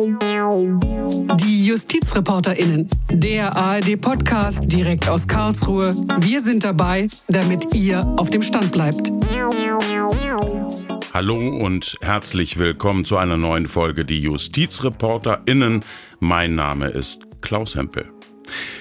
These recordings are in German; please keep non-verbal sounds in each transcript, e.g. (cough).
Die JustizreporterInnen, der ARD-Podcast direkt aus Karlsruhe. Wir sind dabei, damit ihr auf dem Stand bleibt. Hallo und herzlich willkommen zu einer neuen Folge Die JustizreporterInnen. Mein Name ist Klaus Hempel.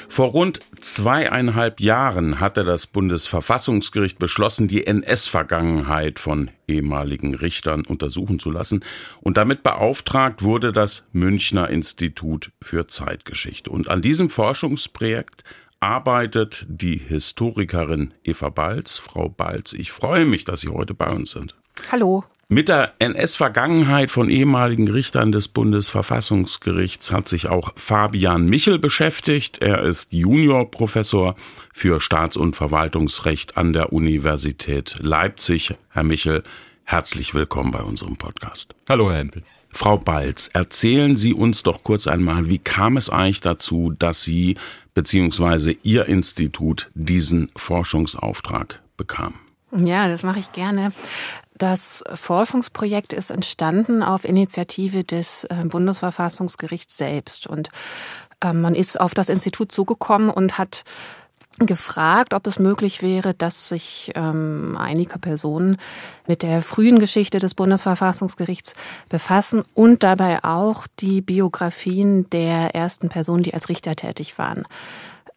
Vor rund zweieinhalb Jahren hatte das Bundesverfassungsgericht beschlossen, die NS-Vergangenheit von ehemaligen Richtern untersuchen zu lassen. Und damit beauftragt wurde das Münchner Institut für Zeitgeschichte. Und an diesem Forschungsprojekt arbeitet die Historikerin Eva Balz. Frau Balz, ich freue mich, dass Sie heute bei uns sind. Hallo. Mit der NS-Vergangenheit von ehemaligen Richtern des Bundesverfassungsgerichts hat sich auch Fabian Michel beschäftigt. Er ist Juniorprofessor für Staats- und Verwaltungsrecht an der Universität Leipzig. Herr Michel, herzlich willkommen bei unserem Podcast. Hallo, Herr Hempel. Frau Balz, erzählen Sie uns doch kurz einmal, wie kam es eigentlich dazu, dass Sie bzw. Ihr Institut diesen Forschungsauftrag bekam? Ja, das mache ich gerne. Das Forschungsprojekt ist entstanden auf Initiative des äh, Bundesverfassungsgerichts selbst. Und ähm, man ist auf das Institut zugekommen und hat gefragt, ob es möglich wäre, dass sich ähm, einige Personen mit der frühen Geschichte des Bundesverfassungsgerichts befassen und dabei auch die Biografien der ersten Personen, die als Richter tätig waren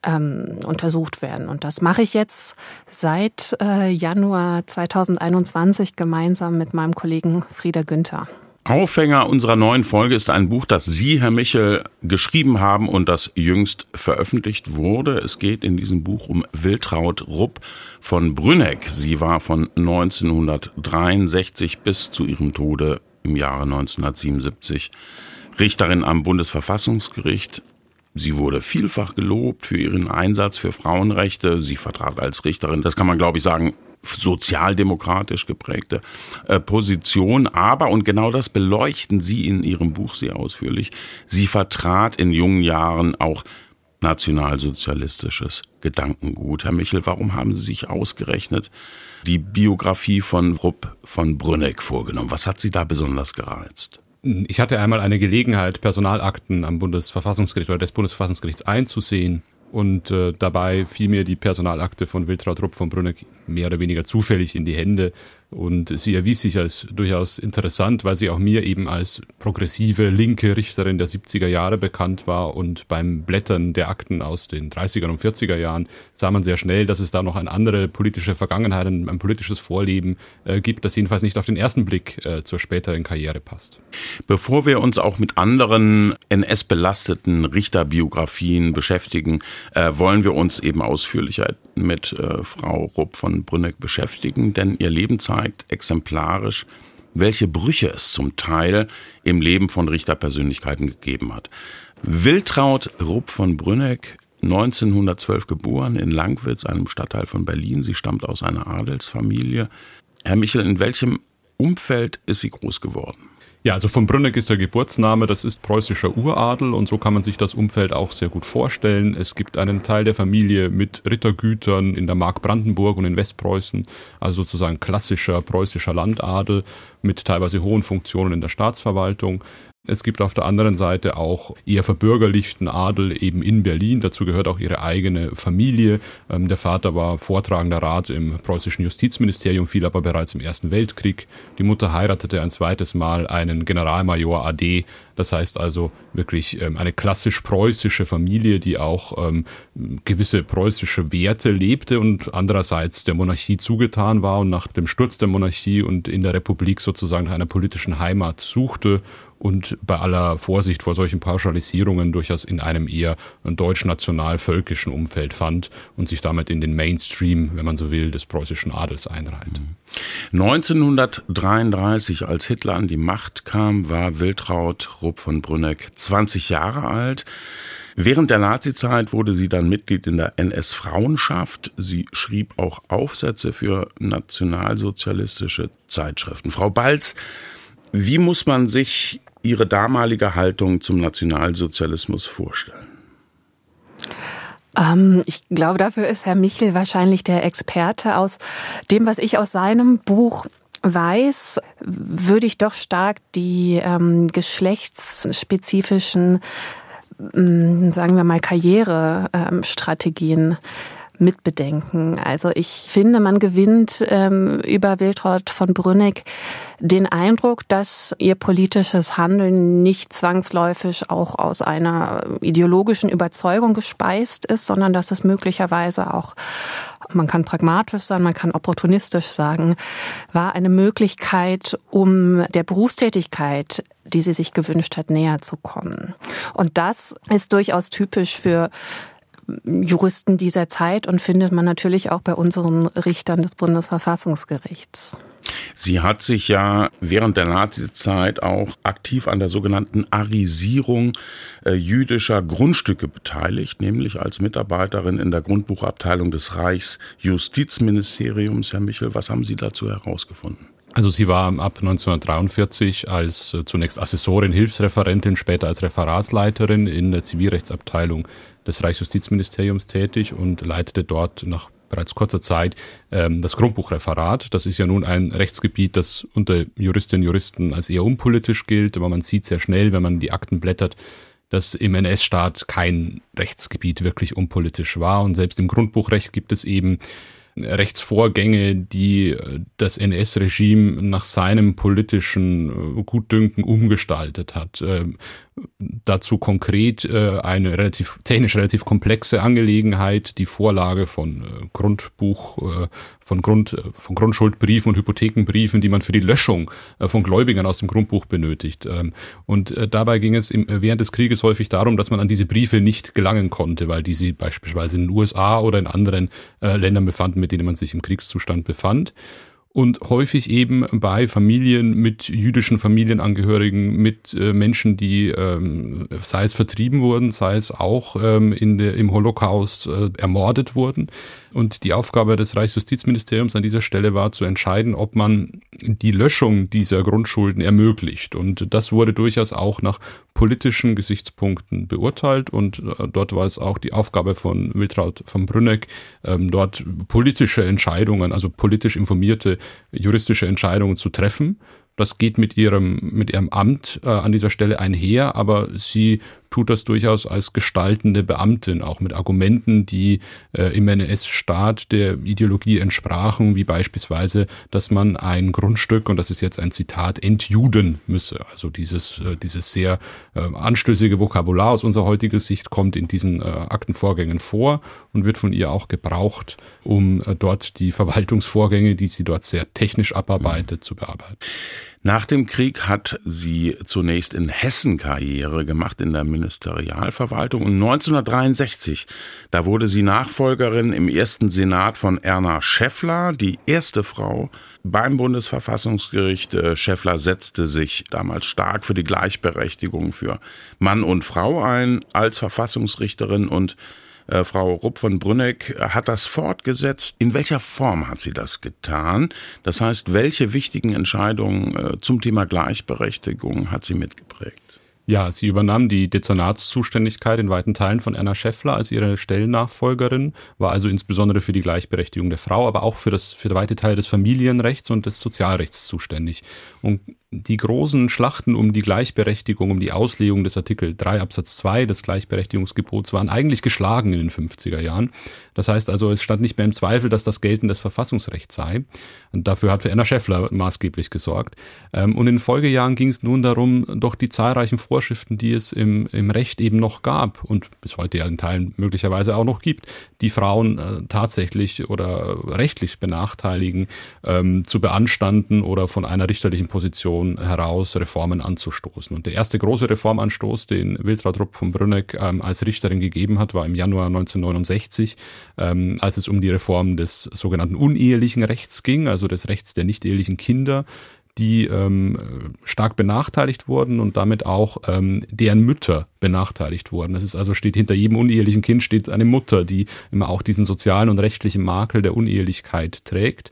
ähm, untersucht werden. Und das mache ich jetzt seit äh, Januar 2021 gemeinsam mit meinem Kollegen Frieder Günther. Aufhänger unserer neuen Folge ist ein Buch, das Sie, Herr Michel, geschrieben haben und das jüngst veröffentlicht wurde. Es geht in diesem Buch um Wiltraud Rupp von Brünneck. Sie war von 1963 bis zu ihrem Tode im Jahre 1977 Richterin am Bundesverfassungsgericht. Sie wurde vielfach gelobt für ihren Einsatz für Frauenrechte. Sie vertrat als Richterin, das kann man glaube ich sagen, sozialdemokratisch geprägte äh, Position. Aber, und genau das beleuchten Sie in Ihrem Buch sehr ausführlich, sie vertrat in jungen Jahren auch nationalsozialistisches Gedankengut. Herr Michel, warum haben Sie sich ausgerechnet die Biografie von Rupp von Brünneck vorgenommen? Was hat Sie da besonders gereizt? Ich hatte einmal eine Gelegenheit, Personalakten am Bundesverfassungsgericht oder des Bundesverfassungsgerichts einzusehen. Und äh, dabei fiel mir die Personalakte von Wiltraud Rupp von Brünneck mehr oder weniger zufällig in die Hände. Und sie erwies sich als durchaus interessant, weil sie auch mir eben als progressive linke Richterin der 70er Jahre bekannt war. Und beim Blättern der Akten aus den 30er und 40er Jahren sah man sehr schnell, dass es da noch eine andere politische Vergangenheit, ein, ein politisches Vorleben äh, gibt, das jedenfalls nicht auf den ersten Blick äh, zur späteren Karriere passt. Bevor wir uns auch mit anderen NS-belasteten Richterbiografien beschäftigen, äh, wollen wir uns eben ausführlicher mit äh, Frau Rupp von Brünneck beschäftigen, denn ihr Leben zeigt exemplarisch, welche Brüche es zum Teil im Leben von Richterpersönlichkeiten gegeben hat. Wiltraud Rupp von Brünneck 1912 geboren in Langwitz, einem Stadtteil von Berlin. Sie stammt aus einer Adelsfamilie. Herr Michel, in welchem Umfeld ist sie groß geworden? Ja, also von Brünneck ist der Geburtsname, das ist preußischer Uradel und so kann man sich das Umfeld auch sehr gut vorstellen. Es gibt einen Teil der Familie mit Rittergütern in der Mark Brandenburg und in Westpreußen, also sozusagen klassischer preußischer Landadel mit teilweise hohen Funktionen in der Staatsverwaltung. Es gibt auf der anderen Seite auch eher verbürgerlichten Adel eben in Berlin. Dazu gehört auch ihre eigene Familie. Ähm, der Vater war vortragender Rat im preußischen Justizministerium, fiel aber bereits im Ersten Weltkrieg. Die Mutter heiratete ein zweites Mal einen Generalmajor AD. Das heißt also wirklich ähm, eine klassisch preußische Familie, die auch ähm, gewisse preußische Werte lebte und andererseits der Monarchie zugetan war und nach dem Sturz der Monarchie und in der Republik sozusagen nach einer politischen Heimat suchte und bei aller Vorsicht vor solchen Pauschalisierungen durchaus in einem eher deutsch-national-völkischen Umfeld fand und sich damit in den Mainstream, wenn man so will, des preußischen Adels einreiht. 1933, als Hitler an die Macht kam, war Wiltraud Rupp von Brünneck 20 Jahre alt. Während der Nazizeit wurde sie dann Mitglied in der NS-Frauenschaft. Sie schrieb auch Aufsätze für nationalsozialistische Zeitschriften. Frau Balz, wie muss man sich Ihre damalige Haltung zum Nationalsozialismus vorstellen? Ähm, ich glaube, dafür ist Herr Michel wahrscheinlich der Experte aus dem, was ich aus seinem Buch weiß, würde ich doch stark die ähm, geschlechtsspezifischen, ähm, sagen wir mal, Karrierestrategien ähm, mitbedenken. Also ich finde, man gewinnt ähm, über Wiltraud von Brünnig den Eindruck, dass ihr politisches Handeln nicht zwangsläufig auch aus einer ideologischen Überzeugung gespeist ist, sondern dass es möglicherweise auch, man kann pragmatisch sein, man kann opportunistisch sagen, war eine Möglichkeit, um der Berufstätigkeit, die sie sich gewünscht hat, näher zu kommen. Und das ist durchaus typisch für Juristen dieser Zeit und findet man natürlich auch bei unseren Richtern des Bundesverfassungsgerichts. Sie hat sich ja während der Nazizeit auch aktiv an der sogenannten Arisierung äh, jüdischer Grundstücke beteiligt, nämlich als Mitarbeiterin in der Grundbuchabteilung des Reichsjustizministeriums. Herr Michel, was haben Sie dazu herausgefunden? Also sie war ab 1943 als äh, zunächst Assessorin, Hilfsreferentin, später als Referatsleiterin in der Zivilrechtsabteilung des Reichsjustizministeriums tätig und leitete dort nach bereits kurzer Zeit ähm, das Grundbuchreferat. Das ist ja nun ein Rechtsgebiet, das unter Juristinnen und Juristen als eher unpolitisch gilt, aber man sieht sehr schnell, wenn man die Akten blättert, dass im NS-Staat kein Rechtsgebiet wirklich unpolitisch war. Und selbst im Grundbuchrecht gibt es eben Rechtsvorgänge, die das NS-Regime nach seinem politischen Gutdünken umgestaltet hat. Dazu konkret äh, eine relativ technisch relativ komplexe Angelegenheit, die Vorlage von äh, Grundbuch, äh, von Grund, von Grundschuldbriefen und Hypothekenbriefen, die man für die Löschung von Gläubigern aus dem Grundbuch benötigt. Ähm, und dabei ging es im, während des Krieges häufig darum, dass man an diese Briefe nicht gelangen konnte, weil diese beispielsweise in den USA oder in anderen Ländern befanden, mit denen man sich im Kriegszustand befand und häufig eben bei Familien mit jüdischen Familienangehörigen, mit äh, Menschen, die ähm, sei es vertrieben wurden, sei es auch ähm, in der, im Holocaust äh, ermordet wurden. Und die Aufgabe des Reichsjustizministeriums an dieser Stelle war zu entscheiden, ob man die Löschung dieser Grundschulden ermöglicht. Und das wurde durchaus auch nach politischen Gesichtspunkten beurteilt. Und äh, dort war es auch die Aufgabe von Wiltraud von Brünneck, ähm, dort politische Entscheidungen, also politisch informierte juristische Entscheidungen zu treffen. Das geht mit ihrem, mit ihrem Amt äh, an dieser Stelle einher, aber sie tut das durchaus als gestaltende Beamtin, auch mit Argumenten, die äh, im NS-Staat der Ideologie entsprachen, wie beispielsweise, dass man ein Grundstück, und das ist jetzt ein Zitat, entjuden müsse. Also dieses, äh, dieses sehr äh, anstößige Vokabular aus unserer heutigen Sicht kommt in diesen äh, Aktenvorgängen vor und wird von ihr auch gebraucht, um äh, dort die Verwaltungsvorgänge, die sie dort sehr technisch abarbeitet, zu bearbeiten. Nach dem Krieg hat sie zunächst in Hessen Karriere gemacht in der Ministerialverwaltung und 1963, da wurde sie Nachfolgerin im ersten Senat von Erna Schäffler, die erste Frau beim Bundesverfassungsgericht. Äh, Schäffler setzte sich damals stark für die Gleichberechtigung für Mann und Frau ein als Verfassungsrichterin und äh, Frau Rupp von Brünneck hat das fortgesetzt. In welcher Form hat sie das getan? Das heißt, welche wichtigen Entscheidungen äh, zum Thema Gleichberechtigung hat sie mitgeprägt? Ja, sie übernahm die Dezernatszuständigkeit in weiten Teilen von Erna Schäffler als ihre Stellennachfolgerin, war also insbesondere für die Gleichberechtigung der Frau, aber auch für das für weite Teile des Familienrechts und des Sozialrechts zuständig. Und die großen Schlachten um die Gleichberechtigung, um die Auslegung des Artikel 3 Absatz 2 des Gleichberechtigungsgebots waren eigentlich geschlagen in den 50er Jahren. Das heißt also, es stand nicht mehr im Zweifel, dass das geltendes Verfassungsrecht sei. Und dafür hat Erna Schäffler maßgeblich gesorgt. Ähm, und in den Folgejahren ging es nun darum, doch die zahlreichen Vorschriften, die es im, im Recht eben noch gab und bis heute ja in Teilen möglicherweise auch noch gibt, die Frauen äh, tatsächlich oder rechtlich benachteiligen, ähm, zu beanstanden oder von einer richterlichen Position heraus Reformen anzustoßen. Und der erste große Reformanstoß, den Wiltraud Rupp von Brünneck ähm, als Richterin gegeben hat, war im Januar 1969, ähm, als es um die Reform des sogenannten unehelichen Rechts ging, also des Rechts der nicht ehelichen Kinder die ähm, stark benachteiligt wurden und damit auch ähm, deren Mütter benachteiligt wurden. Das ist also steht hinter jedem unehelichen Kind steht eine Mutter, die immer auch diesen sozialen und rechtlichen Makel der Unehelichkeit trägt.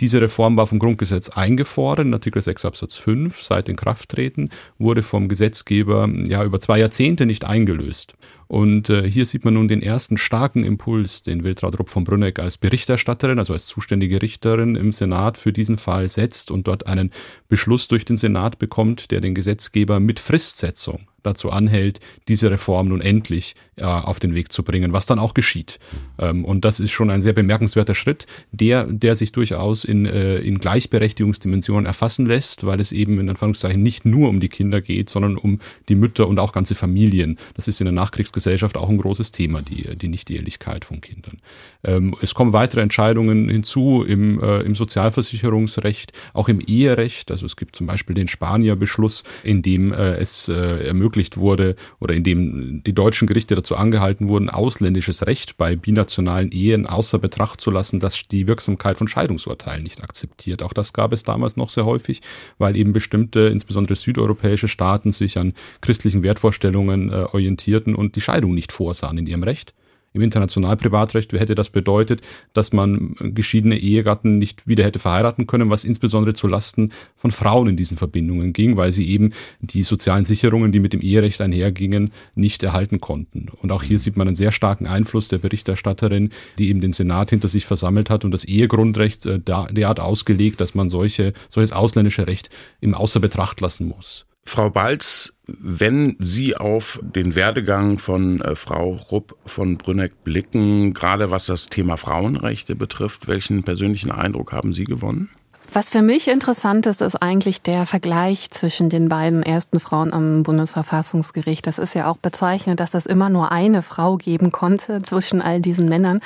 Diese Reform war vom Grundgesetz eingefordert, in Artikel 6 Absatz 5, seit Inkrafttreten, wurde vom Gesetzgeber ja über zwei Jahrzehnte nicht eingelöst. Und äh, hier sieht man nun den ersten starken Impuls, den Wiltraud Rupp von Brünneck als Berichterstatterin, also als zuständige Richterin im Senat für diesen Fall setzt und dort einen Beschluss durch den Senat bekommt, der den Gesetzgeber mit Fristsetzung dazu anhält, diese Reform nun endlich äh, auf den Weg zu bringen, was dann auch geschieht. Ähm, und das ist schon ein sehr bemerkenswerter Schritt, der, der sich durchaus in, äh, in Gleichberechtigungsdimensionen erfassen lässt, weil es eben in Anführungszeichen nicht nur um die Kinder geht, sondern um die Mütter und auch ganze Familien. Das ist in der Nachkriegsgesellschaft auch ein großes Thema, die, die Nicht-Ehelichkeit von Kindern. Ähm, es kommen weitere Entscheidungen hinzu im, äh, im Sozialversicherungsrecht, auch im Eherecht. Also es gibt zum Beispiel den Spanier-Beschluss, in dem äh, es äh, ermöglicht wurde oder in dem die deutschen Gerichte dazu angehalten wurden, ausländisches Recht bei binationalen Ehen außer Betracht zu lassen, dass die Wirksamkeit von Scheidungsurteilen nicht akzeptiert. Auch das gab es damals noch sehr häufig, weil eben bestimmte, insbesondere südeuropäische Staaten sich an christlichen Wertvorstellungen äh, orientierten und die Scheidung nicht vorsahen in ihrem Recht. Im Internationalprivatrecht hätte das bedeutet, dass man geschiedene Ehegatten nicht wieder hätte verheiraten können, was insbesondere zu Lasten von Frauen in diesen Verbindungen ging, weil sie eben die sozialen Sicherungen, die mit dem Eherecht einhergingen, nicht erhalten konnten. Und auch hier sieht man einen sehr starken Einfluss der Berichterstatterin, die eben den Senat hinter sich versammelt hat und das Ehegrundrecht äh, derart ausgelegt, dass man solche, solches ausländische Recht im Außer Betracht lassen muss. Frau Balz, wenn Sie auf den Werdegang von äh, Frau Rupp von Brünneck blicken, gerade was das Thema Frauenrechte betrifft, welchen persönlichen Eindruck haben Sie gewonnen? Was für mich interessant ist, ist eigentlich der Vergleich zwischen den beiden ersten Frauen am Bundesverfassungsgericht. Das ist ja auch bezeichnend, dass es immer nur eine Frau geben konnte zwischen all diesen Männern.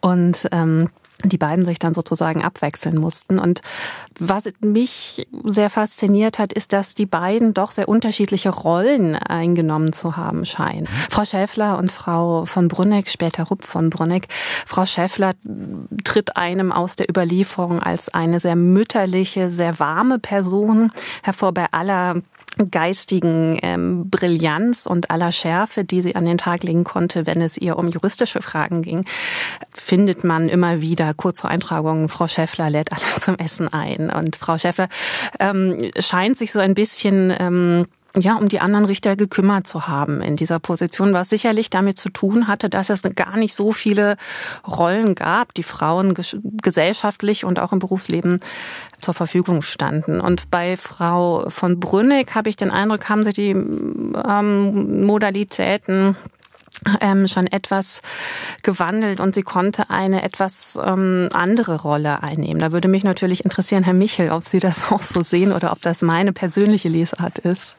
Und ähm, die beiden sich dann sozusagen abwechseln mussten. Und was mich sehr fasziniert hat, ist, dass die beiden doch sehr unterschiedliche Rollen eingenommen zu haben scheinen. Frau Schäffler und Frau von Brunneck, später Rupp von Brunneck. Frau Schäffler tritt einem aus der Überlieferung als eine sehr mütterliche, sehr warme Person hervor bei aller geistigen ähm, Brillanz und aller Schärfe, die sie an den Tag legen konnte, wenn es ihr um juristische Fragen ging, findet man immer wieder kurze Eintragungen. Frau Schäffler lädt alle (laughs) zum Essen ein. Und Frau Schäffler ähm, scheint sich so ein bisschen ähm, ja, um die anderen Richter gekümmert zu haben in dieser Position, was sicherlich damit zu tun hatte, dass es gar nicht so viele Rollen gab, die Frauen gesellschaftlich und auch im Berufsleben zur Verfügung standen. Und bei Frau von Brünnig habe ich den Eindruck, haben sie die ähm, Modalitäten ähm, schon etwas gewandelt und sie konnte eine etwas ähm, andere Rolle einnehmen. Da würde mich natürlich interessieren, Herr Michel, ob Sie das auch so sehen oder ob das meine persönliche Lesart ist.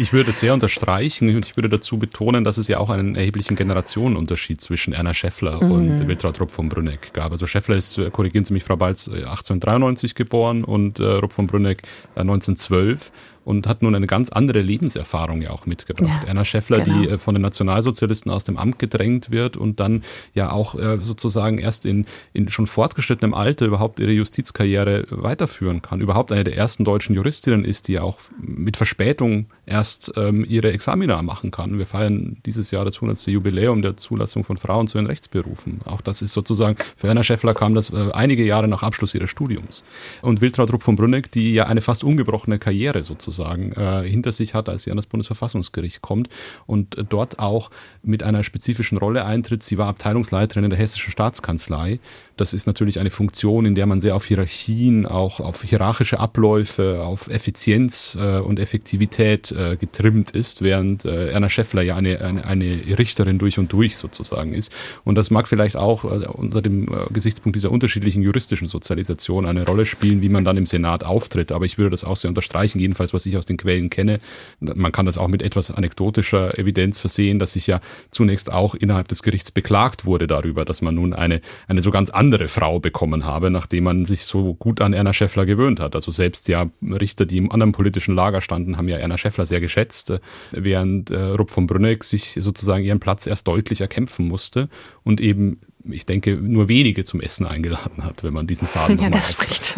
Ich würde das sehr unterstreichen und ich würde dazu betonen, dass es ja auch einen erheblichen Generationenunterschied zwischen Erna Scheffler mhm. und Wiltraud Rupp von Brünneck gab. Also Scheffler ist, äh, korrigieren Sie mich, Frau Balz, 1893 äh, geboren und äh, Rupp von Brünneck äh, 1912 und hat nun eine ganz andere Lebenserfahrung ja auch mitgebracht. Ja, Erna Schäffler, genau. die äh, von den Nationalsozialisten aus dem Amt gedrängt wird und dann ja auch äh, sozusagen erst in, in schon fortgeschrittenem Alter überhaupt ihre Justizkarriere weiterführen kann. Überhaupt eine der ersten deutschen Juristinnen ist, die auch mit Verspätung erst ähm, ihre Examina machen kann. Wir feiern dieses Jahr das 100. Jubiläum der Zulassung von Frauen zu den Rechtsberufen. Auch das ist sozusagen, für Erna Schäffler kam das äh, einige Jahre nach Abschluss ihres Studiums. Und Wiltraud Rupp von Brünneck, die ja eine fast ungebrochene Karriere sozusagen sozusagen äh, hinter sich hat, als sie an das Bundesverfassungsgericht kommt und dort auch mit einer spezifischen Rolle eintritt. Sie war Abteilungsleiterin in der Hessischen Staatskanzlei das ist natürlich eine Funktion, in der man sehr auf Hierarchien, auch auf hierarchische Abläufe, auf Effizienz äh, und Effektivität äh, getrimmt ist, während äh, Erna Schäffler ja eine, eine, eine Richterin durch und durch sozusagen ist. Und das mag vielleicht auch äh, unter dem äh, Gesichtspunkt dieser unterschiedlichen juristischen Sozialisation eine Rolle spielen, wie man dann im Senat auftritt. Aber ich würde das auch sehr unterstreichen, jedenfalls was ich aus den Quellen kenne. Man kann das auch mit etwas anekdotischer Evidenz versehen, dass sich ja zunächst auch innerhalb des Gerichts beklagt wurde darüber, dass man nun eine, eine so ganz andere andere Frau bekommen habe, nachdem man sich so gut an Erna Schäffler gewöhnt hat. Also selbst ja Richter, die im anderen politischen Lager standen, haben ja Erna Schäffler sehr geschätzt, während äh, Rupp von Brünneck sich sozusagen ihren Platz erst deutlich erkämpfen musste und eben ich denke, nur wenige zum Essen eingeladen hat, wenn man diesen Faden (laughs) Ja, das spricht.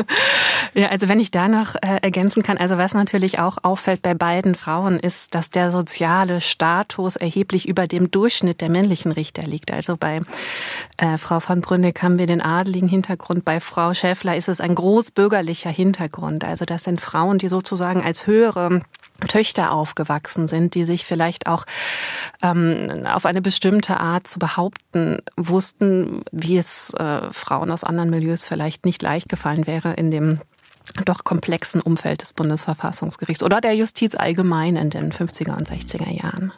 (laughs) ja, also wenn ich da noch äh, ergänzen kann, also was natürlich auch auffällt bei beiden Frauen ist, dass der soziale Status erheblich über dem Durchschnitt der männlichen Richter liegt. Also bei äh, Frau von Brünneck haben wir den adeligen Hintergrund, bei Frau Schäffler ist es ein großbürgerlicher Hintergrund. Also das sind Frauen, die sozusagen als höhere Töchter aufgewachsen sind, die sich vielleicht auch ähm, auf eine bestimmte Art zu behaupten wussten, wie es äh, Frauen aus anderen Milieus vielleicht nicht leicht gefallen wäre in dem doch komplexen Umfeld des Bundesverfassungsgerichts oder der Justiz allgemein in den 50er und 60er Jahren.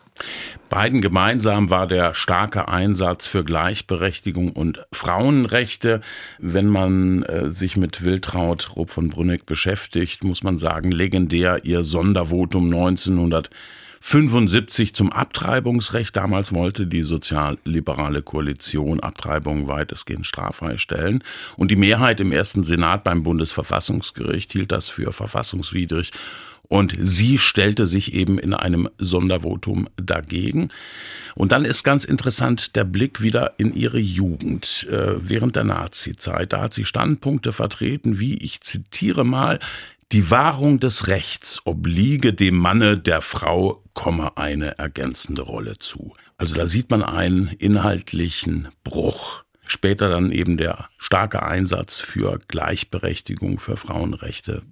Beiden gemeinsam war der starke Einsatz für Gleichberechtigung und Frauenrechte. Wenn man äh, sich mit Wiltraud Rupp von Brünneck beschäftigt, muss man sagen, legendär ihr Sondervotum 1900 75 zum Abtreibungsrecht. Damals wollte die sozialliberale Koalition Abtreibungen weitestgehend straffrei stellen. Und die Mehrheit im ersten Senat beim Bundesverfassungsgericht hielt das für verfassungswidrig. Und sie stellte sich eben in einem Sondervotum dagegen. Und dann ist ganz interessant der Blick wieder in ihre Jugend äh, während der Nazizeit. Da hat sie Standpunkte vertreten, wie ich zitiere mal, die Wahrung des Rechts obliege dem Manne der Frau, komme eine ergänzende Rolle zu. Also da sieht man einen inhaltlichen Bruch. Später dann eben der starke Einsatz für Gleichberechtigung, für Frauenrechte.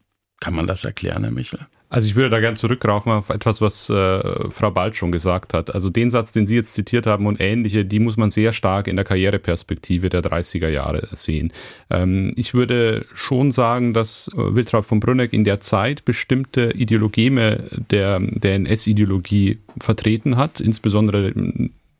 Kann man das erklären, Herr Michel? Also ich würde da gerne zurückgreifen auf etwas, was äh, Frau Bald schon gesagt hat. Also den Satz, den Sie jetzt zitiert haben und ähnliche, die muss man sehr stark in der Karriereperspektive der 30er Jahre sehen. Ähm, ich würde schon sagen, dass äh, Wiltraud von Brünneck in der Zeit bestimmte Ideologeme der, der NS-Ideologie vertreten hat, insbesondere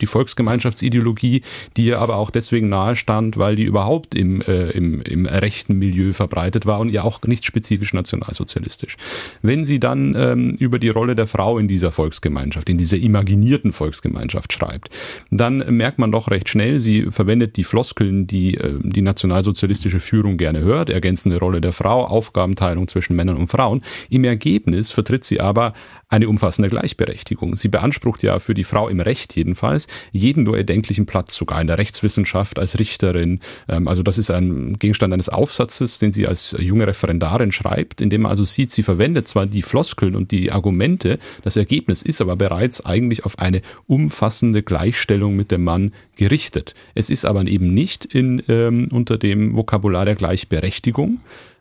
die Volksgemeinschaftsideologie, die ihr aber auch deswegen nahe stand, weil die überhaupt im, äh, im, im rechten Milieu verbreitet war und ja auch nicht spezifisch nationalsozialistisch. Wenn sie dann ähm, über die Rolle der Frau in dieser Volksgemeinschaft, in dieser imaginierten Volksgemeinschaft schreibt, dann merkt man doch recht schnell, sie verwendet die Floskeln, die äh, die nationalsozialistische Führung gerne hört, ergänzende Rolle der Frau, Aufgabenteilung zwischen Männern und Frauen. Im Ergebnis vertritt sie aber eine umfassende Gleichberechtigung. Sie beansprucht ja für die Frau im Recht jedenfalls jeden nur erdenklichen Platz, sogar in der Rechtswissenschaft als Richterin. Ähm, also das ist ein Gegenstand eines Aufsatzes, den sie als junge Referendarin schreibt, in dem man also sieht, sie verwendet zwar die Floskeln und die Argumente, das Ergebnis ist aber bereits eigentlich auf eine umfassende Gleichstellung mit dem Mann gerichtet. Es ist aber eben nicht in, ähm, unter dem Vokabular der Gleichberechtigung,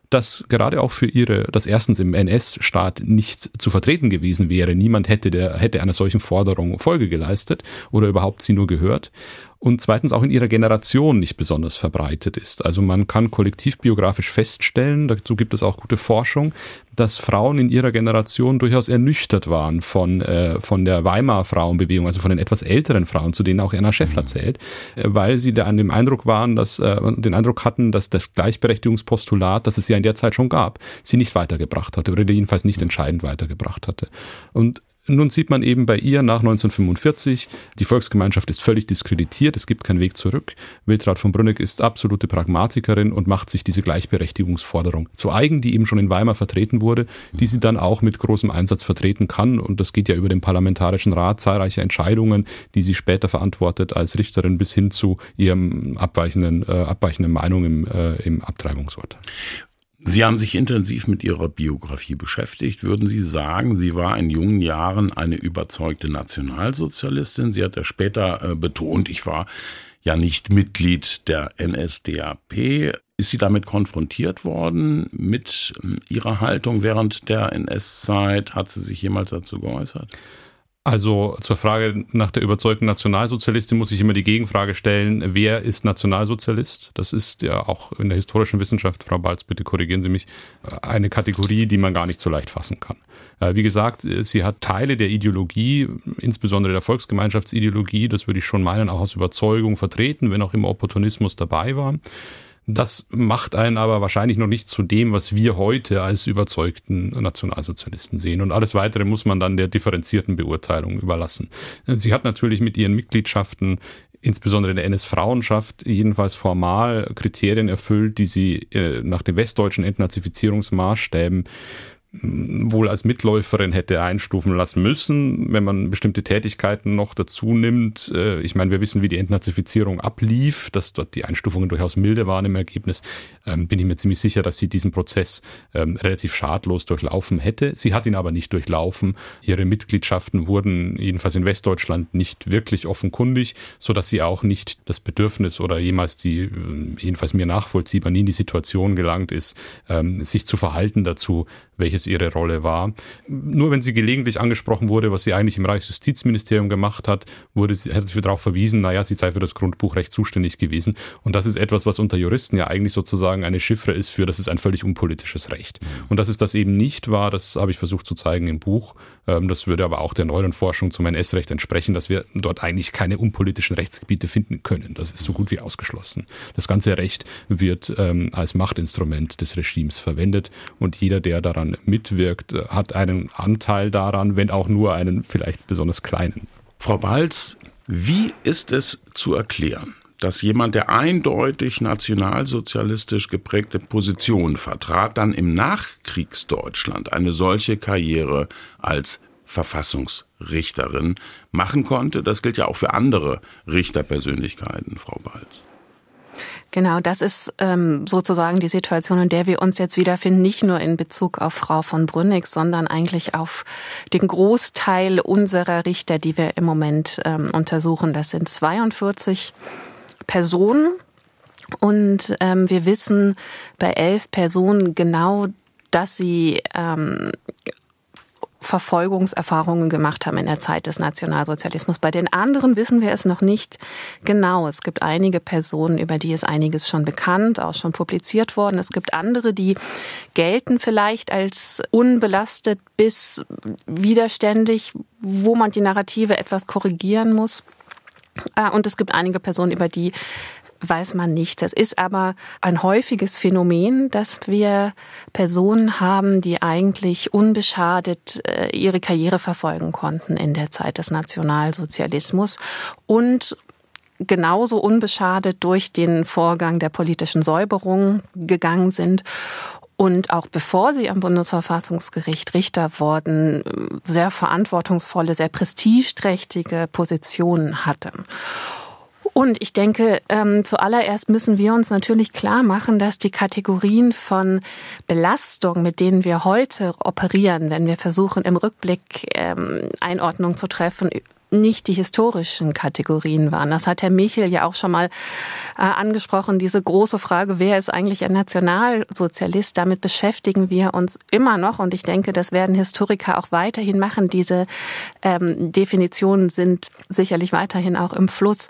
das gerade auch für ihre, das erstens im NS-Staat nicht zu vertreten gewesen wäre. Niemand hätte der, hätte einer solchen Forderung Folge geleistet oder überhaupt sie nur gehört und zweitens auch in ihrer Generation nicht besonders verbreitet ist. Also man kann kollektivbiografisch feststellen, dazu gibt es auch gute Forschung, dass Frauen in ihrer Generation durchaus ernüchtert waren von, äh, von der Weimarer Frauenbewegung, also von den etwas älteren Frauen, zu denen auch Erna Schäffler mhm. zählt, äh, weil sie da an dem Eindruck waren, dass äh, den Eindruck hatten, dass das Gleichberechtigungspostulat, das es ja in der Zeit schon gab, sie nicht weitergebracht hatte oder jedenfalls nicht entscheidend weitergebracht hatte. Und nun sieht man eben bei ihr nach 1945, die Volksgemeinschaft ist völlig diskreditiert, es gibt keinen Weg zurück. Wiltraud von Brünneck ist absolute Pragmatikerin und macht sich diese Gleichberechtigungsforderung zu eigen, die eben schon in Weimar vertreten wurde, die sie dann auch mit großem Einsatz vertreten kann. Und das geht ja über den Parlamentarischen Rat, zahlreiche Entscheidungen, die sie später verantwortet als Richterin bis hin zu ihrem abweichenden, äh, abweichenden Meinung im, äh, im Abtreibungsurteil. Sie haben sich intensiv mit Ihrer Biografie beschäftigt. Würden Sie sagen, sie war in jungen Jahren eine überzeugte Nationalsozialistin? Sie hat ja später äh, betont, ich war ja nicht Mitglied der NSDAP. Ist sie damit konfrontiert worden mit äh, ihrer Haltung während der NS-Zeit? Hat sie sich jemals dazu geäußert? Also zur Frage nach der überzeugten Nationalsozialistin muss ich immer die Gegenfrage stellen, wer ist Nationalsozialist? Das ist ja auch in der historischen Wissenschaft, Frau Balz, bitte korrigieren Sie mich, eine Kategorie, die man gar nicht so leicht fassen kann. Äh, wie gesagt, sie hat Teile der Ideologie, insbesondere der Volksgemeinschaftsideologie, das würde ich schon meinen, auch aus Überzeugung vertreten, wenn auch immer Opportunismus dabei war. Das macht einen aber wahrscheinlich noch nicht zu dem, was wir heute als überzeugten Nationalsozialisten sehen. Und alles Weitere muss man dann der differenzierten Beurteilung überlassen. Sie hat natürlich mit ihren Mitgliedschaften insbesondere in der NS-Frauenschaft jedenfalls formal Kriterien erfüllt, die sie äh, nach den westdeutschen Entnazifizierungsmaßstäben wohl als Mitläuferin hätte einstufen lassen müssen, wenn man bestimmte Tätigkeiten noch dazu nimmt. Äh, ich meine, wir wissen, wie die Entnazifizierung ablief, dass dort die Einstufungen durchaus milde waren im Ergebnis. Ähm, bin ich mir ziemlich sicher, dass sie diesen Prozess ähm, relativ schadlos durchlaufen hätte. Sie hat ihn aber nicht durchlaufen. Ihre Mitgliedschaften wurden jedenfalls in Westdeutschland nicht wirklich offenkundig, so dass sie auch nicht das Bedürfnis oder jemals die, äh, jedenfalls mir nachvollziehbar, nie in die Situation gelangt ist, ähm, sich zu verhalten dazu, welches welches ihre Rolle war. Nur wenn sie gelegentlich angesprochen wurde, was sie eigentlich im Reichsjustizministerium gemacht hat, wurde sie, hat sie darauf verwiesen, naja, sie sei für das Grundbuchrecht zuständig gewesen. Und das ist etwas, was unter Juristen ja eigentlich sozusagen eine Chiffre ist für, das ist ein völlig unpolitisches Recht. Und dass es das eben nicht war, das habe ich versucht zu zeigen im Buch. Ähm, das würde aber auch der neueren Forschung zum NS-Recht entsprechen, dass wir dort eigentlich keine unpolitischen Rechtsgebiete finden können. Das ist so gut wie ausgeschlossen. Das ganze Recht wird ähm, als Machtinstrument des Regimes verwendet und jeder, der daran mitwirkt, hat einen Anteil daran, wenn auch nur einen vielleicht besonders kleinen. Frau Balz, wie ist es zu erklären, dass jemand, der eindeutig nationalsozialistisch geprägte Positionen vertrat, dann im Nachkriegsdeutschland eine solche Karriere als Verfassungsrichterin machen konnte? Das gilt ja auch für andere Richterpersönlichkeiten, Frau Balz. Genau, das ist ähm, sozusagen die Situation, in der wir uns jetzt wiederfinden, nicht nur in Bezug auf Frau von Brünnig, sondern eigentlich auf den Großteil unserer Richter, die wir im Moment ähm, untersuchen. Das sind 42 Personen und ähm, wir wissen bei elf Personen genau, dass sie ähm, Verfolgungserfahrungen gemacht haben in der Zeit des Nationalsozialismus. Bei den anderen wissen wir es noch nicht genau. Es gibt einige Personen, über die ist einiges schon bekannt, auch schon publiziert worden. Es gibt andere, die gelten vielleicht als unbelastet bis widerständig, wo man die Narrative etwas korrigieren muss. Äh, und es gibt einige Personen, über die weiß man nichts. Es ist aber ein häufiges Phänomen, dass wir Personen haben, die eigentlich unbeschadet äh, ihre Karriere verfolgen konnten in der Zeit des Nationalsozialismus und genauso unbeschadet durch den Vorgang der politischen Säuberung gegangen sind und auch bevor sie am Bundesverfassungsgericht Richter wurden, sehr verantwortungsvolle, sehr prestigeträchtige Positionen hatten. Und ich denke, ähm, zuallererst müssen wir uns natürlich klar machen, dass die Kategorien von Belastung, mit denen wir heute operieren, wenn wir versuchen, im Rückblick ähm, Einordnung zu treffen, nicht die historischen Kategorien waren. Das hat Herr Michel ja auch schon mal äh, angesprochen, diese große Frage, wer ist eigentlich ein Nationalsozialist? Damit beschäftigen wir uns immer noch und ich denke, das werden Historiker auch weiterhin machen. Diese ähm, Definitionen sind sicherlich weiterhin auch im Fluss.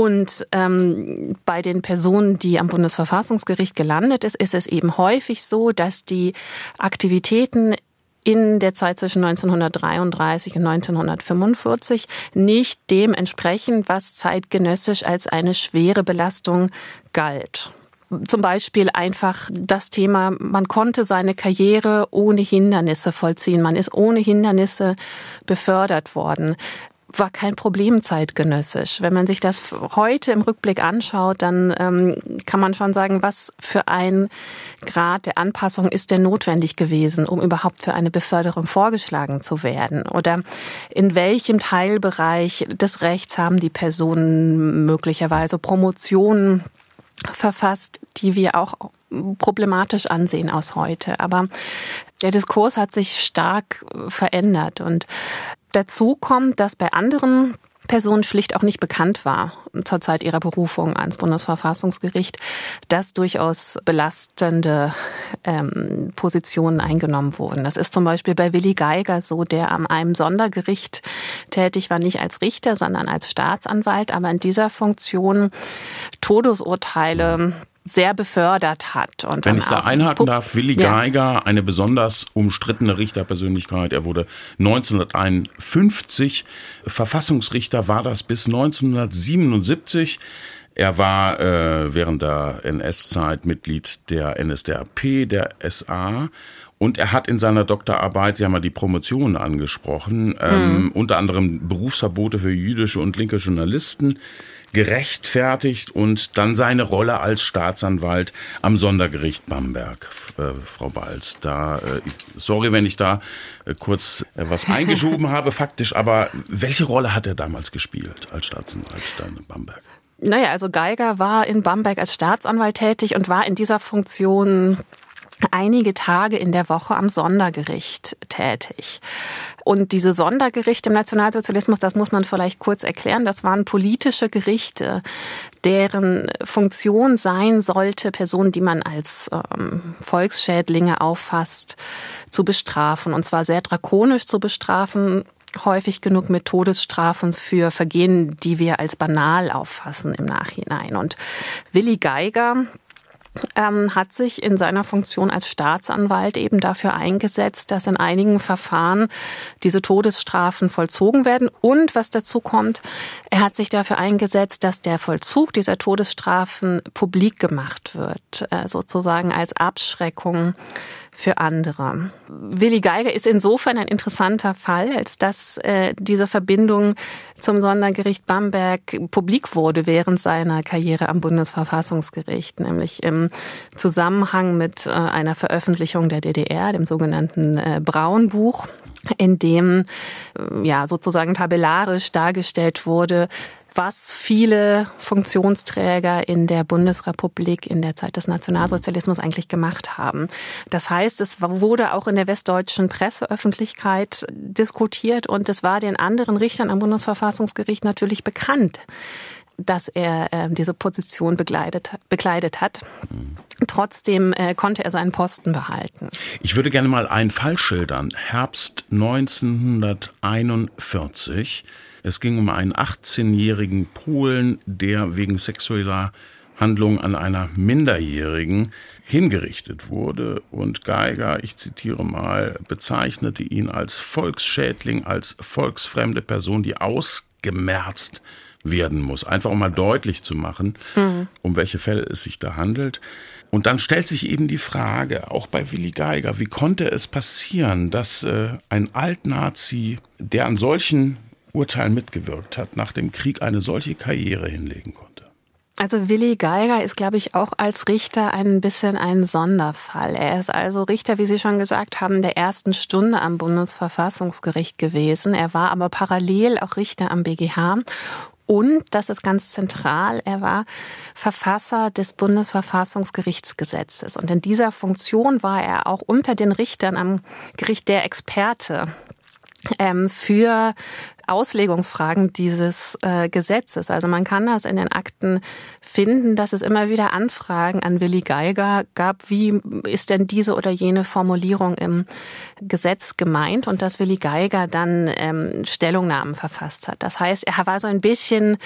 Und ähm, bei den Personen, die am Bundesverfassungsgericht gelandet ist, ist es eben häufig so, dass die Aktivitäten in der Zeit zwischen 1933 und 1945 nicht dem entsprechen, was zeitgenössisch als eine schwere Belastung galt. Zum Beispiel einfach das Thema, man konnte seine Karriere ohne Hindernisse vollziehen. Man ist ohne Hindernisse befördert worden war kein Problem zeitgenössisch. Wenn man sich das heute im Rückblick anschaut, dann ähm, kann man schon sagen, was für ein Grad der Anpassung ist denn notwendig gewesen, um überhaupt für eine Beförderung vorgeschlagen zu werden? Oder in welchem Teilbereich des Rechts haben die Personen möglicherweise Promotionen verfasst, die wir auch problematisch ansehen aus heute. Aber der Diskurs hat sich stark verändert und Dazu kommt, dass bei anderen Personen schlicht auch nicht bekannt war zur Zeit ihrer Berufung ans Bundesverfassungsgericht, dass durchaus belastende ähm, Positionen eingenommen wurden. Das ist zum Beispiel bei Willi Geiger so, der an einem Sondergericht tätig war, nicht als Richter, sondern als Staatsanwalt, aber in dieser Funktion Todesurteile sehr befördert hat. Und Wenn ich da einhaken darf, Willi Geiger, eine besonders umstrittene Richterpersönlichkeit. Er wurde 1951 Verfassungsrichter, war das bis 1977. Er war äh, während der NS-Zeit Mitglied der NSDAP, der SA und er hat in seiner Doktorarbeit, Sie haben ja die Promotion angesprochen, ähm, mhm. unter anderem Berufsverbote für jüdische und linke Journalisten gerechtfertigt und dann seine Rolle als Staatsanwalt am Sondergericht Bamberg, äh, Frau Balz. Da, äh, sorry, wenn ich da äh, kurz äh, was (laughs) eingeschoben habe, faktisch, aber welche Rolle hat er damals gespielt als Staatsanwalt dann in Bamberg? Naja, also Geiger war in Bamberg als Staatsanwalt tätig und war in dieser Funktion einige Tage in der Woche am Sondergericht tätig. Und diese Sondergerichte im Nationalsozialismus, das muss man vielleicht kurz erklären, das waren politische Gerichte, deren Funktion sein sollte, Personen, die man als ähm, Volksschädlinge auffasst, zu bestrafen. Und zwar sehr drakonisch zu bestrafen, häufig genug mit Todesstrafen für Vergehen, die wir als banal auffassen im Nachhinein. Und Willi Geiger, ähm, hat sich in seiner Funktion als Staatsanwalt eben dafür eingesetzt, dass in einigen Verfahren diese Todesstrafen vollzogen werden. Und was dazu kommt, er hat sich dafür eingesetzt, dass der Vollzug dieser Todesstrafen publik gemacht wird, äh, sozusagen als Abschreckung für andere. Willi Geiger ist insofern ein interessanter Fall, als dass äh, diese Verbindung zum Sondergericht Bamberg publik wurde während seiner Karriere am Bundesverfassungsgericht, nämlich im Zusammenhang mit äh, einer Veröffentlichung der DDR, dem sogenannten äh, Braunbuch in dem äh, ja sozusagen tabellarisch dargestellt wurde, was viele Funktionsträger in der Bundesrepublik in der Zeit des Nationalsozialismus eigentlich gemacht haben. Das heißt, es wurde auch in der westdeutschen Presseöffentlichkeit diskutiert und es war den anderen Richtern am Bundesverfassungsgericht natürlich bekannt dass er äh, diese Position begleitet, bekleidet hat. Trotzdem äh, konnte er seinen Posten behalten. Ich würde gerne mal einen Fall schildern. Herbst 1941 es ging um einen 18-jährigen Polen, der wegen sexueller Handlung an einer Minderjährigen hingerichtet wurde. Und Geiger, ich zitiere mal, bezeichnete ihn als Volksschädling, als volksfremde Person, die ausgemerzt werden muss. Einfach um mal deutlich zu machen, mhm. um welche Fälle es sich da handelt. Und dann stellt sich eben die Frage, auch bei Willi Geiger, wie konnte es passieren, dass äh, ein Altnazi, der an solchen Urteil mitgewirkt hat, nach dem Krieg eine solche Karriere hinlegen konnte? Also Willi Geiger ist, glaube ich, auch als Richter ein bisschen ein Sonderfall. Er ist also Richter, wie Sie schon gesagt haben, der ersten Stunde am Bundesverfassungsgericht gewesen. Er war aber parallel auch Richter am BGH und, das ist ganz zentral, er war Verfasser des Bundesverfassungsgerichtsgesetzes. Und in dieser Funktion war er auch unter den Richtern am Gericht der Experte ähm, für Auslegungsfragen dieses äh, Gesetzes. Also man kann das in den Akten finden, dass es immer wieder Anfragen an Willi Geiger gab, wie ist denn diese oder jene Formulierung im Gesetz gemeint und dass Willi Geiger dann ähm, Stellungnahmen verfasst hat. Das heißt, er war so ein bisschen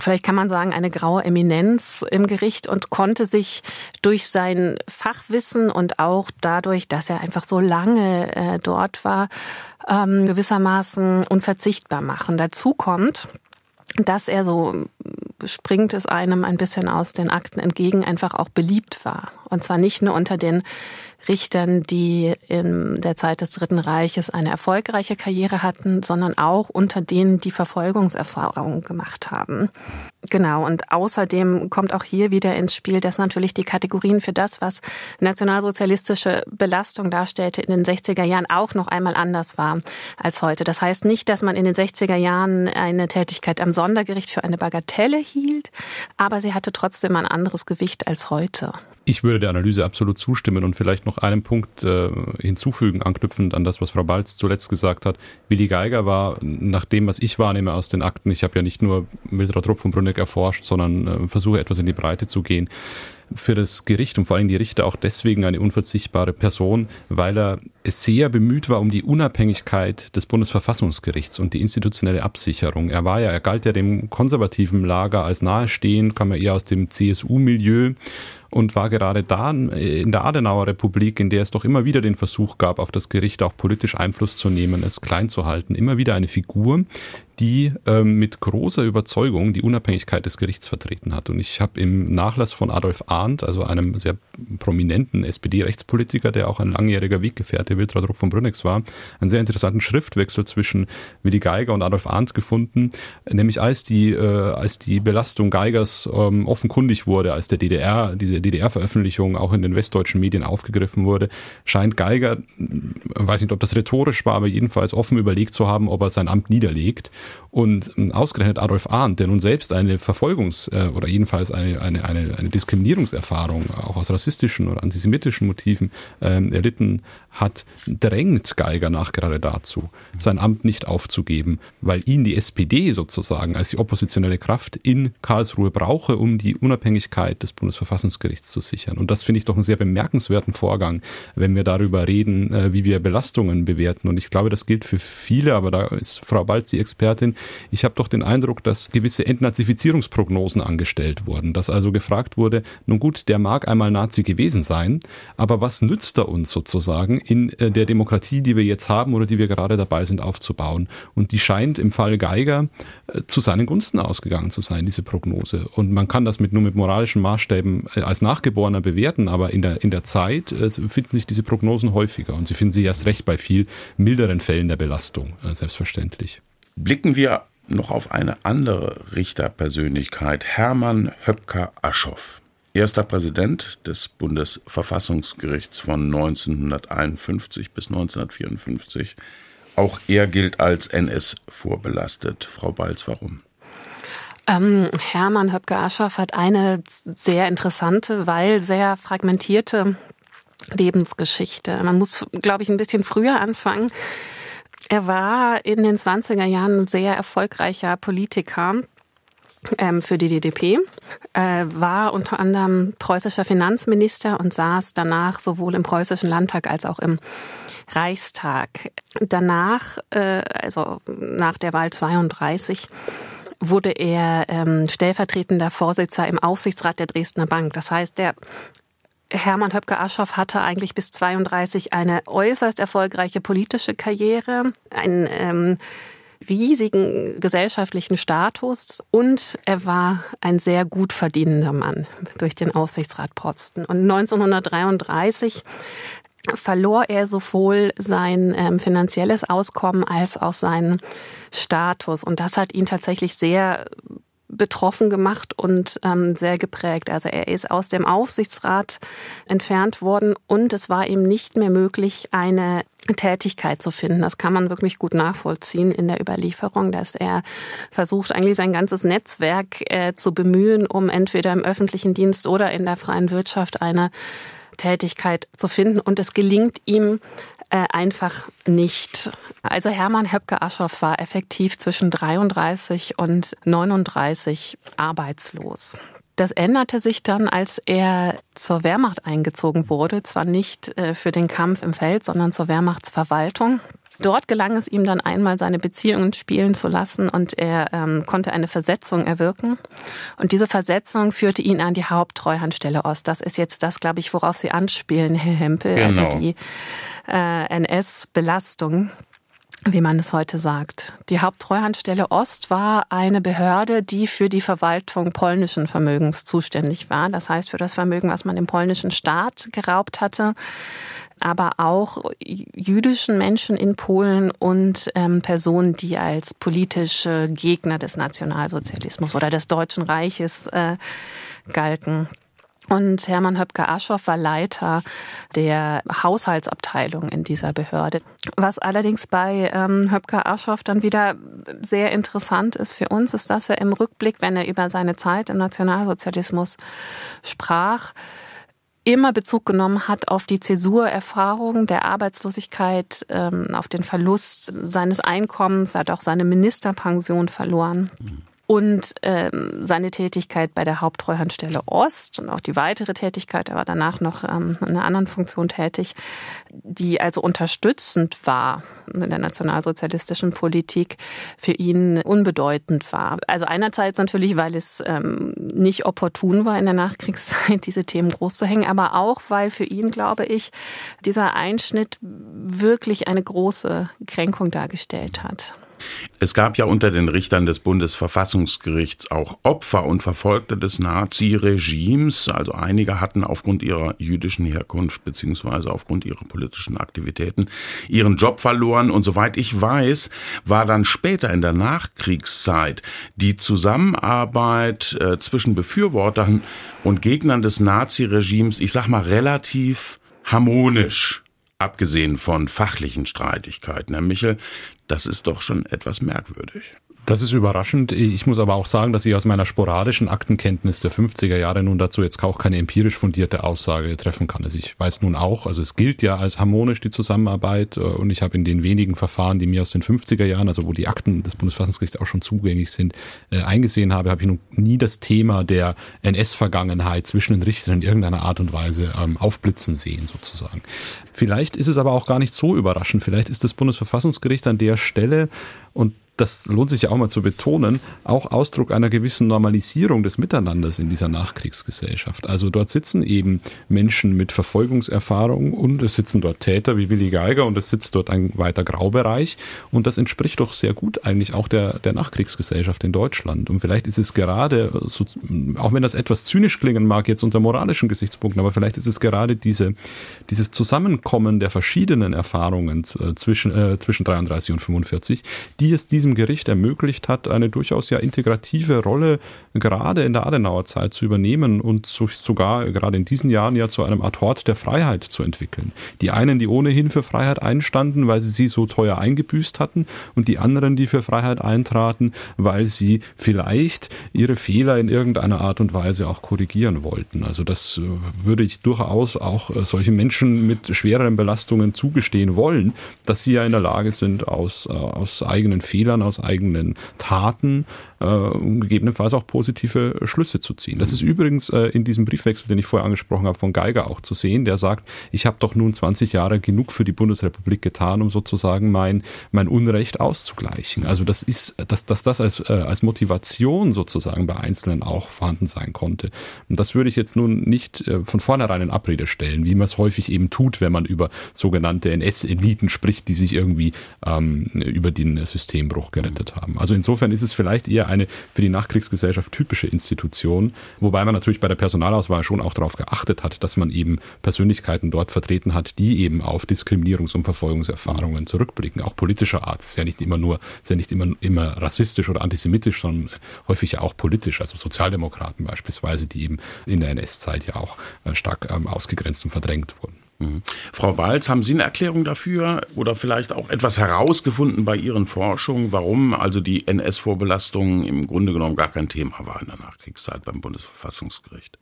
vielleicht kann man sagen, eine graue Eminenz im Gericht und konnte sich durch sein Fachwissen und auch dadurch, dass er einfach so lange äh, dort war, ähm, gewissermaßen unverzichtbar machen. Dazu kommt, dass er so springt es einem ein bisschen aus den Akten entgegen, einfach auch beliebt war. Und zwar nicht nur unter den Richtern, die in der Zeit des Dritten Reiches eine erfolgreiche Karriere hatten, sondern auch unter denen, die Verfolgungserfahrungen gemacht haben. Genau, und außerdem kommt auch hier wieder ins Spiel, dass natürlich die Kategorien für das, was nationalsozialistische Belastung darstellte, in den 60er Jahren auch noch einmal anders war als heute. Das heißt nicht, dass man in den 60er Jahren eine Tätigkeit am Sondergericht für eine Bagatelle hielt, aber sie hatte trotzdem ein anderes Gewicht als heute. Ich würde der Analyse absolut zustimmen und vielleicht noch einen Punkt äh, hinzufügen, anknüpfend an das, was Frau Balz zuletzt gesagt hat. Willi Geiger war, nach dem, was ich wahrnehme aus den Akten, ich habe ja nicht nur Mildred Rupp von Brunneck erforscht, sondern äh, versuche etwas in die Breite zu gehen, für das Gericht und vor allem die Richter auch deswegen eine unverzichtbare Person, weil er sehr bemüht war um die Unabhängigkeit des Bundesverfassungsgerichts und die institutionelle Absicherung. Er war ja, er galt ja dem konservativen Lager als nahestehend, kam ja eher aus dem CSU-Milieu und war gerade da in der Adenauer Republik, in der es doch immer wieder den Versuch gab, auf das Gericht auch politisch Einfluss zu nehmen, es klein zu halten, immer wieder eine Figur, die ähm, mit großer Überzeugung die Unabhängigkeit des Gerichts vertreten hat. Und ich habe im Nachlass von Adolf Arndt, also einem sehr prominenten SPD-Rechtspolitiker, der auch ein langjähriger Weggefährte Wiltrud Rupp von Brünnex war, einen sehr interessanten Schriftwechsel zwischen Willi Geiger und Adolf Arndt gefunden, nämlich als die, äh, als die Belastung Geigers ähm, offenkundig wurde, als der DDR, diese DDR-Veröffentlichung auch in den westdeutschen Medien aufgegriffen wurde, scheint Geiger, weiß nicht, ob das rhetorisch war, aber jedenfalls offen überlegt zu haben, ob er sein Amt niederlegt Und ähm, ausgerechnet Adolf Arndt, der nun selbst eine Verfolgungs- äh, oder jedenfalls eine, eine, eine, eine Diskriminierungserfahrung auch aus rassistischen oder antisemitischen Motiven ähm, erlitten hat, drängt Geiger nach gerade dazu, sein Amt nicht aufzugeben, weil ihn die SPD sozusagen als die oppositionelle Kraft in Karlsruhe brauche, um die Unabhängigkeit des Bundesverfassungsgerichts zu sichern. Und das finde ich doch einen sehr bemerkenswerten Vorgang, wenn wir darüber reden, äh, wie wir Belastungen bewerten. Und ich glaube, das gilt für viele, aber da ist Frau Balz die Expertin. Ich habe doch den Eindruck, dass gewisse Entnazifizierungsprognosen angestellt wurden, dass also gefragt wurde, nun gut, der mag einmal Nazi gewesen sein, aber was nützt er uns sozusagen in äh, der Demokratie, die wir jetzt haben oder die wir gerade dabei sind aufzubauen? Und die scheint im Fall Geiger äh, zu seinen Gunsten ausgegangen zu sein, diese Prognose. Und man kann das mit, nur mit moralischen Maßstäben als Nachgeborener bewerten, aber in der, in der Zeit finden sich diese Prognosen häufiger und sie finden sich erst recht bei viel milderen Fällen der Belastung, selbstverständlich. Blicken wir noch auf eine andere Richterpersönlichkeit, Hermann Höpker-Aschoff. Erster Präsident des Bundesverfassungsgerichts von 1951 bis 1954. Auch er gilt als NS vorbelastet. Frau Balz, warum? Ähm, Hermann Höpke-Aschoff hat eine sehr interessante, weil sehr fragmentierte Lebensgeschichte. Man muss, glaube ich, ein bisschen früher anfangen. Er war in den 20er Jahren ein sehr erfolgreicher Politiker ähm, für die DDP, äh, war unter anderem preußischer Finanzminister und saß danach sowohl im preußischen Landtag als auch im Reichstag. Danach, äh, also nach der Wahl 32, wurde er ähm, stellvertretender Vorsitzender im Aufsichtsrat der Dresdner Bank. Das heißt, der Hermann Höpke-Aschoff hatte eigentlich bis 32 eine äußerst erfolgreiche politische Karriere, einen ähm, riesigen gesellschaftlichen Status und er war ein sehr gut verdienender Mann durch den Aufsichtsratposten. Und 1933 verlor er sowohl sein ähm, finanzielles Auskommen als auch seinen Status. Und das hat ihn tatsächlich sehr betroffen gemacht und ähm, sehr geprägt. Also er ist aus dem Aufsichtsrat entfernt worden und es war ihm nicht mehr möglich, eine Tätigkeit zu finden. Das kann man wirklich gut nachvollziehen in der Überlieferung, dass er versucht, eigentlich sein ganzes Netzwerk äh, zu bemühen, um entweder im öffentlichen Dienst oder in der freien Wirtschaft eine Tätigkeit zu finden. Und es gelingt ihm äh, einfach nicht. Also Hermann Höpke-Aschoff war effektiv zwischen 33 und 39 arbeitslos. Das änderte sich dann, als er zur Wehrmacht eingezogen wurde. Zwar nicht äh, für den Kampf im Feld, sondern zur Wehrmachtsverwaltung. Dort gelang es ihm dann einmal, seine Beziehungen spielen zu lassen und er ähm, konnte eine Versetzung erwirken. Und diese Versetzung führte ihn an die Haupttreuhandstelle Ost. Das ist jetzt das, glaube ich, worauf Sie anspielen, Herr Hempel. Also genau. Also die äh, NS-Belastung wie man es heute sagt. Die Haupttreuhandstelle Ost war eine Behörde, die für die Verwaltung polnischen Vermögens zuständig war. Das heißt für das Vermögen, was man dem polnischen Staat geraubt hatte, aber auch jüdischen Menschen in Polen und ähm, Personen, die als politische Gegner des Nationalsozialismus oder des Deutschen Reiches äh, galten. Und Hermann Höpke-Aschoff war Leiter der Haushaltsabteilung in dieser Behörde. Was allerdings bei ähm, Höpke-Aschoff dann wieder sehr interessant ist für uns, ist, dass er im Rückblick, wenn er über seine Zeit im Nationalsozialismus sprach, immer Bezug genommen hat auf die Zäsurerfahrung der Arbeitslosigkeit, ähm, auf den Verlust seines Einkommens, er hat auch seine Ministerpension verloren. Mhm und ähm, seine Tätigkeit bei der Haupttreuhandstelle Ost und auch die weitere Tätigkeit, er war danach noch ähm, in einer anderen Funktion tätig, die also unterstützend war in der nationalsozialistischen Politik, für ihn unbedeutend war. Also einerseits natürlich, weil es ähm, nicht opportun war in der Nachkriegszeit, diese Themen groß zu hängen, aber auch, weil für ihn, glaube ich, dieser Einschnitt wirklich eine große Kränkung dargestellt hat. Es gab ja unter den Richtern des Bundesverfassungsgerichts auch Opfer und Verfolgte des Naziregimes. Also einige hatten aufgrund ihrer jüdischen Herkunft beziehungsweise aufgrund ihrer politischen Aktivitäten ihren Job verloren. Und soweit ich weiß, war dann später in der Nachkriegszeit die Zusammenarbeit äh, zwischen Befürwortern und Gegnern des Naziregimes, ich sag mal, relativ harmonisch abgesehen von fachlichen Streitigkeiten. Herr Michel, das ist doch schon etwas merkwürdig. Das ist überraschend. Ich muss aber auch sagen, dass ich aus meiner sporadischen Aktenkenntnis der 50er Jahre nun dazu jetzt auch keine empirisch fundierte Aussage treffen kann. Also ich weiß nun auch, also es gilt ja als harmonisch die Zusammenarbeit äh, und ich habe in den wenigen Verfahren, die mir aus den 50er Jahren, also wo die Akten des Bundesverfassungsgerichts auch schon zugänglich sind, äh, eingesehen habe, habe ich nun nie das Thema der NS-Vergangenheit zwischen den Richtern in irgendeiner Art und Weise ähm, aufblitzen sehen sozusagen. Vielleicht ist es aber auch gar nicht so überraschend. Vielleicht ist das Bundesverfassungsgericht an der Stelle und das lohnt sich ja auch mal zu betonen, auch Ausdruck einer gewissen Normalisierung des Miteinanders in dieser Nachkriegsgesellschaft. Also dort sitzen eben Menschen mit Verfolgungserfahrung und es sitzen dort Täter wie Willi Geiger und es sitzt dort ein weiter Graubereich und das entspricht doch sehr gut eigentlich auch der, der Nachkriegsgesellschaft in Deutschland. Und vielleicht ist es gerade, so, auch wenn das etwas zynisch klingen mag jetzt unter moralischen Gesichtspunkten, aber vielleicht ist es gerade diese, dieses Zusammenkommen der verschiedenen Erfahrungen äh, zwischen, äh, zwischen 33 und 45, die es diese diesem Gericht ermöglicht hat, eine durchaus ja integrative Rolle gerade in der Adenauer Zeit zu übernehmen und sogar gerade in diesen Jahren ja zu einem Art Hort der Freiheit zu entwickeln. Die einen, die ohnehin für Freiheit einstanden, weil sie sie so teuer eingebüßt hatten und die anderen, die für Freiheit eintraten, weil sie vielleicht ihre Fehler in irgendeiner Art und Weise auch korrigieren wollten. Also das äh, würde ich durchaus auch äh, solche Menschen mit schwereren Belastungen zugestehen wollen, dass sie ja in der Lage sind, aus, äh, aus eigenen Fehlern Fehlern, aus eigenen Taten äh, gegebenenfalls auch positive Schlüsse zu ziehen. Das ist übrigens äh, in diesem Briefwechsel, den ich vorher angesprochen habe, von Geiger auch zu sehen, der sagt, ich habe doch nun 20 Jahre genug für die Bundesrepublik getan, um sozusagen mein, mein Unrecht auszugleichen. Also das ist, dass, dass das als, äh, als Motivation sozusagen bei Einzelnen auch vorhanden sein konnte. Und das würde ich jetzt nun nicht von vornherein in Abrede stellen, wie man es häufig eben tut, wenn man über sogenannte NS-Eliten spricht, die sich irgendwie ähm, über den Systembruch gerettet haben. Also insofern ist es vielleicht eher eine für die Nachkriegsgesellschaft typische Institution, wobei man natürlich bei der Personalauswahl schon auch darauf geachtet hat, dass man eben Persönlichkeiten dort vertreten hat, die eben auf Diskriminierungs- und Verfolgungserfahrungen zurückblicken, auch politischer Art. Es ist ja nicht immer nur, ist ja nicht immer, immer rassistisch oder antisemitisch, sondern häufig ja auch politisch, also Sozialdemokraten beispielsweise, die eben in der NS-Zeit ja auch äh, stark ähm, ausgegrenzt und verdrängt wurden. Mhm. Frau Balz, haben Sie eine Erklärung dafür oder vielleicht auch etwas herausgefunden bei Ihren Forschungen, warum also die NS-Vorbelastung im Grunde genommen gar kein Thema war in der Nachkriegszeit beim Bundesverfassungsgericht?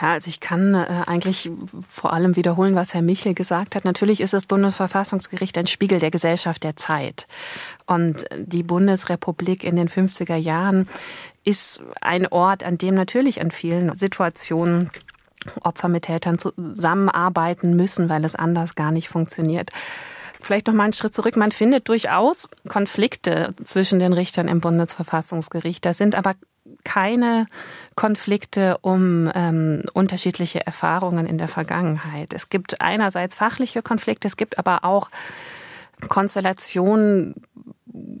Ja, also ich kann äh, eigentlich vor allem wiederholen, was Herr Michel gesagt hat. Natürlich ist das Bundesverfassungsgericht ein Spiegel der Gesellschaft der Zeit. Und die Bundesrepublik in den 50er Jahren ist ein Ort, an dem natürlich an vielen Situationen Opfer mit Tätern zusammenarbeiten müssen, weil es anders gar nicht funktioniert. Vielleicht noch mal einen Schritt zurück. Man findet durchaus Konflikte zwischen den Richtern im Bundesverfassungsgericht. Das sind aber keine Konflikte um ähm, unterschiedliche Erfahrungen in der Vergangenheit. Es gibt einerseits fachliche Konflikte, es gibt aber auch Konstellationen,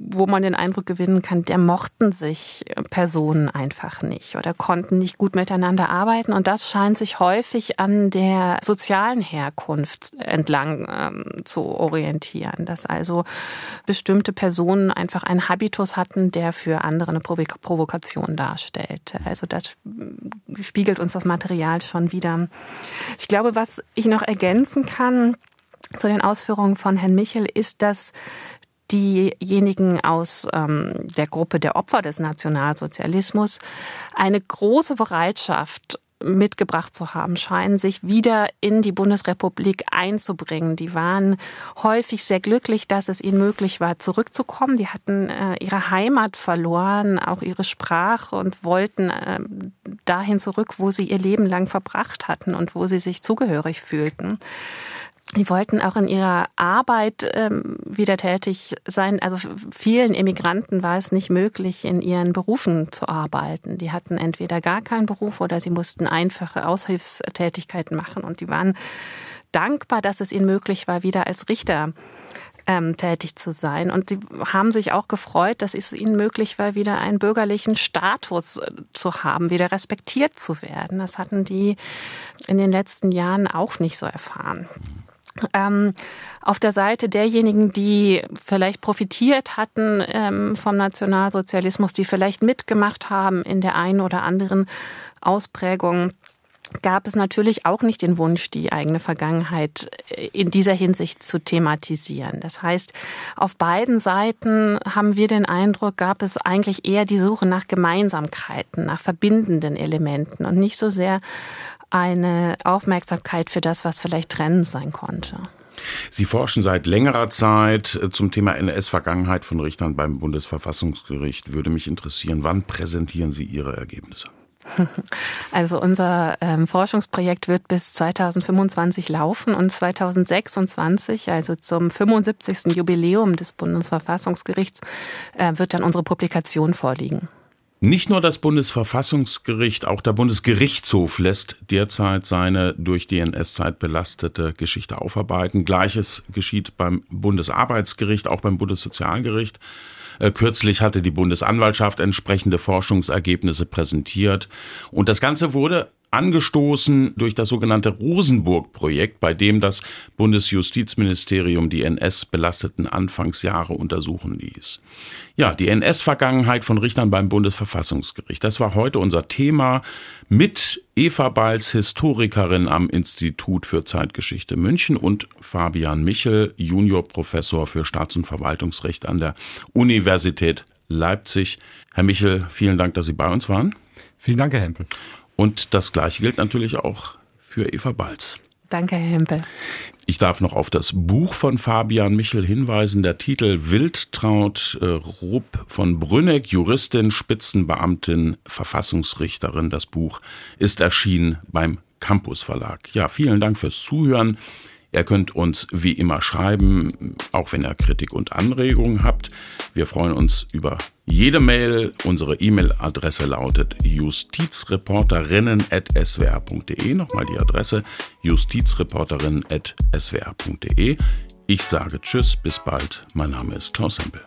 wo man den Eindruck gewinnen kann, der mochten sich Personen einfach nicht oder konnten nicht gut miteinander arbeiten. Und das scheint sich häufig an der sozialen Herkunft entlang ähm, zu orientieren, dass also bestimmte Personen einfach einen Habitus hatten, der für andere eine Provokation darstellte. Also das spiegelt uns das Material schon wieder. Ich glaube, was ich noch ergänzen kann, zu den Ausführungen von Herrn Michel ist, dass diejenigen aus ähm, der Gruppe der Opfer des Nationalsozialismus eine große Bereitschaft mitgebracht zu haben, scheinen sich wieder in die Bundesrepublik einzubringen. Die waren häufig sehr glücklich, dass es ihnen möglich war, zurückzukommen. Die hatten äh, ihre Heimat verloren, auch ihre Sprache und wollten äh, dahin zurück, wo sie ihr Leben lang verbracht hatten und wo sie sich zugehörig fühlten. Die wollten auch in ihrer Arbeit ähm, wieder tätig sein. Also vielen Immigranten war es nicht möglich, in ihren Berufen zu arbeiten. Die hatten entweder gar keinen Beruf oder sie mussten einfache Aushilfstätigkeiten machen. Und die waren dankbar, dass es ihnen möglich war, wieder als Richter ähm, tätig zu sein. Und sie haben sich auch gefreut, dass es ihnen möglich war, wieder einen bürgerlichen Status äh, zu haben, wieder respektiert zu werden. Das hatten die in den letzten Jahren auch nicht so erfahren. Ähm, auf der Seite derjenigen, die vielleicht profitiert hatten ähm, vom Nationalsozialismus, die vielleicht mitgemacht haben in der einen oder anderen Ausprägung, gab es natürlich auch nicht den Wunsch, die eigene Vergangenheit äh, in dieser Hinsicht zu thematisieren. Das heißt, auf beiden Seiten haben wir den Eindruck, gab es eigentlich eher die Suche nach Gemeinsamkeiten, nach verbindenden Elementen und nicht so sehr eine Aufmerksamkeit für das, was vielleicht trennend sein konnte. Sie forschen seit längerer Zeit äh, zum Thema NS-Vergangenheit von Richtern beim Bundesverfassungsgericht. Würde mich interessieren, wann präsentieren Sie Ihre Ergebnisse? (laughs) Also unser ähm, Forschungsprojekt wird bis 2025 laufen und 2026, also zum 75. Jubiläum des Bundesverfassungsgerichts, äh, wird dann unsere Publikation vorliegen. Nicht nur das Bundesverfassungsgericht, auch der Bundesgerichtshof lässt derzeit seine durch DNS-Zeit belastete Geschichte aufarbeiten. Gleiches geschieht beim Bundesarbeitsgericht, auch beim Bundessozialgericht. Äh, kürzlich hatte die Bundesanwaltschaft entsprechende Forschungsergebnisse präsentiert. Und das Ganze wurde angestoßen durch das sogenannte Rosenburg-Projekt, bei dem das Bundesjustizministerium die NS-belasteten Anfangsjahre untersuchen ließ. Ja, die NS-Vergangenheit von Richtern beim Bundesverfassungsgericht. Das war heute unser Thema mit Eva Balz, Historikerin am Institut für Zeitgeschichte München und Fabian Michel, Juniorprofessor für Staats- und Verwaltungsrecht an der Universität Leipzig. Herr Michel, vielen Dank, dass Sie bei uns waren. Vielen Dank, Herr Hempel. Und das Gleiche gilt natürlich auch für Eva Balz. Danke, Herr Hempel. Ich darf noch auf das Buch von Fabian Michel hinweisen. Der Titel Wildtraut äh, Rupp von Brünneck, Juristin, Spitzenbeamtin, Verfassungsrichterin. Das Buch ist erschienen beim Campus Verlag. Ja, vielen Dank fürs Zuhören. Ihr könnt uns wie immer schreiben, auch wenn ihr Kritik und Anregungen habt. Wir freuen uns über jede Mail. Unsere E-Mail-Adresse lautet justizreporterinnen.swr.de. Nochmal die Adresse justizreporterinnen.swr.de. Ich sage Tschüss, bis bald. Mein Name ist Klaus Hempel.